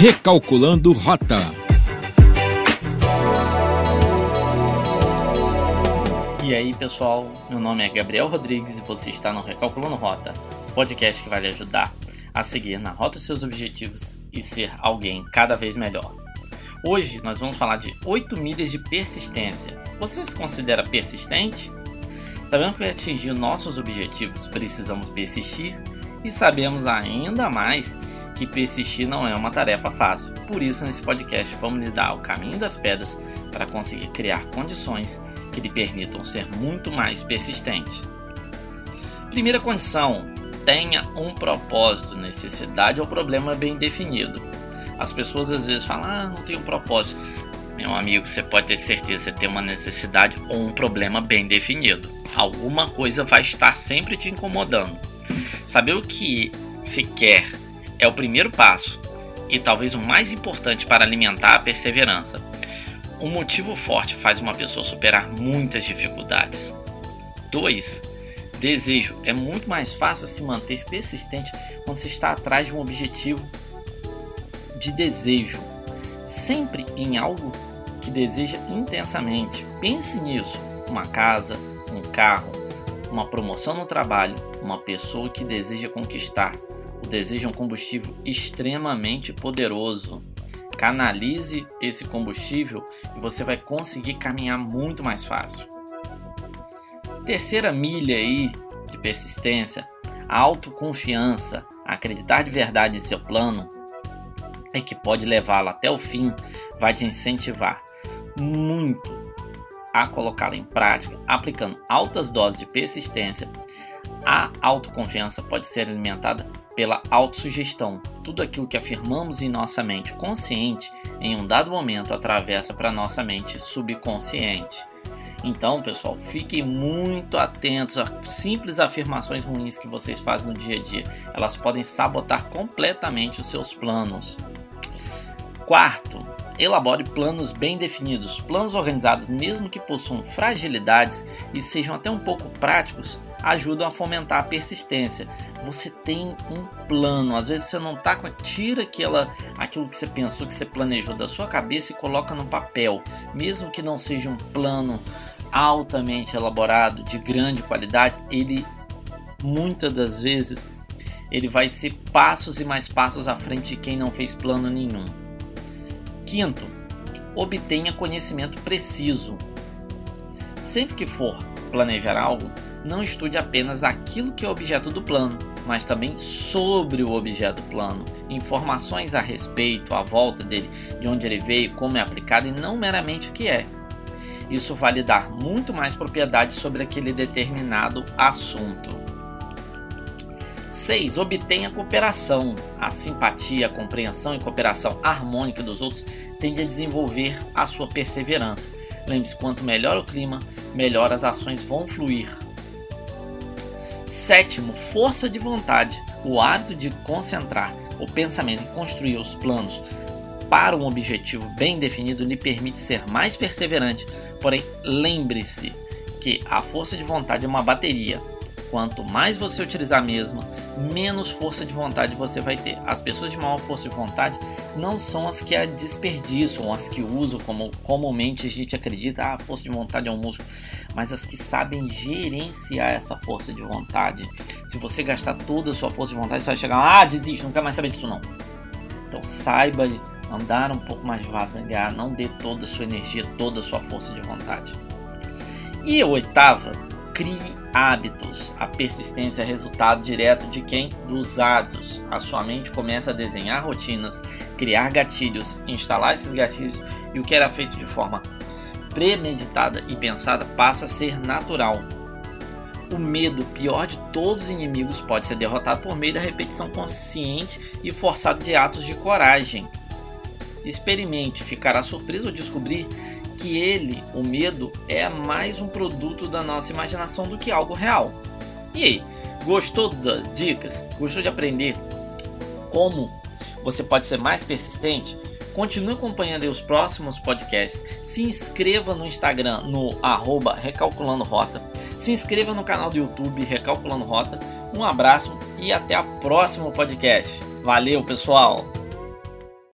Recalculando Rota. E aí, pessoal? Meu nome é Gabriel Rodrigues e você está no Recalculando Rota, podcast que vai lhe ajudar a seguir na rota dos seus objetivos e ser alguém cada vez melhor. Hoje nós vamos falar de 8 milhas de persistência. Você se considera persistente? Sabemos que para atingir nossos objetivos precisamos persistir e sabemos ainda mais que persistir não é uma tarefa fácil. Por isso, nesse podcast, vamos lhe dar o caminho das pedras para conseguir criar condições que lhe permitam ser muito mais persistente. Primeira condição: tenha um propósito, necessidade ou problema bem definido. As pessoas às vezes falam: ah, não tenho um propósito. Meu amigo, você pode ter certeza que você tem uma necessidade ou um problema bem definido. Alguma coisa vai estar sempre te incomodando. Saber o que se quer é o primeiro passo e talvez o mais importante para alimentar a perseverança. Um motivo forte faz uma pessoa superar muitas dificuldades. 2. Desejo. É muito mais fácil se manter persistente quando se está atrás de um objetivo de desejo. Sempre em algo que deseja intensamente. Pense nisso: uma casa, um carro, uma promoção no trabalho, uma pessoa que deseja conquistar. O desejo um combustível extremamente poderoso. Canalize esse combustível e você vai conseguir caminhar muito mais fácil. Terceira milha aí de persistência, a autoconfiança, acreditar de verdade em seu plano é que pode levá-lo até o fim, vai te incentivar muito a colocá-la em prática, aplicando altas doses de persistência. A autoconfiança pode ser alimentada pela autossugestão. Tudo aquilo que afirmamos em nossa mente consciente, em um dado momento, atravessa para nossa mente subconsciente. Então, pessoal, fiquem muito atentos a simples afirmações ruins que vocês fazem no dia a dia. Elas podem sabotar completamente os seus planos. Quarto, elabore planos bem definidos. Planos organizados, mesmo que possuam fragilidades e sejam até um pouco práticos, ajudam a fomentar a persistência. Você tem um plano, às vezes você não está com. Tira aquela, aquilo que você pensou, que você planejou da sua cabeça e coloca no papel. Mesmo que não seja um plano altamente elaborado, de grande qualidade, ele muitas das vezes ele vai ser passos e mais passos à frente de quem não fez plano nenhum. Quinto, obtenha conhecimento preciso. Sempre que for planejar algo, não estude apenas aquilo que é objeto do plano, mas também sobre o objeto plano, informações a respeito, à volta dele, de onde ele veio, como é aplicado e não meramente o que é. Isso vai lhe dar muito mais propriedade sobre aquele determinado assunto. 6. Obtenha cooperação. A simpatia, a compreensão e cooperação harmônica dos outros tende a desenvolver a sua perseverança. Lembre-se, quanto melhor o clima, melhor as ações vão fluir. Sétimo, força de vontade. O hábito de concentrar o pensamento e construir os planos para um objetivo bem definido lhe permite ser mais perseverante. Porém, lembre-se que a força de vontade é uma bateria. Quanto mais você utilizar a mesma, menos força de vontade você vai ter. As pessoas de maior força de vontade não são as que a desperdiçam, as que usam, como comumente a gente acredita, ah, a força de vontade é um músculo, mas as que sabem gerenciar essa força de vontade. Se você gastar toda a sua força de vontade, você vai chegar lá, ah, desiste, não quero mais saber disso não. Então saiba andar um pouco mais devagar, não dê toda a sua energia, toda a sua força de vontade. E a oitava, crie hábitos. A persistência é resultado direto de quem? Dos hábitos. A sua mente começa a desenhar rotinas, criar gatilhos, instalar esses gatilhos e o que era feito de forma premeditada e pensada passa a ser natural. O medo, pior de todos os inimigos, pode ser derrotado por meio da repetição consciente e forçada de atos de coragem. Experimente, ficará surpreso ao descobrir que ele, o medo, é mais um produto da nossa imaginação do que algo real. E aí, gostou das dicas? Gostou de aprender como você pode ser mais persistente? Continue acompanhando os próximos podcasts. Se inscreva no Instagram no arroba Recalculando Rota. Se inscreva no canal do YouTube Recalculando Rota. Um abraço e até o próximo podcast. Valeu, pessoal!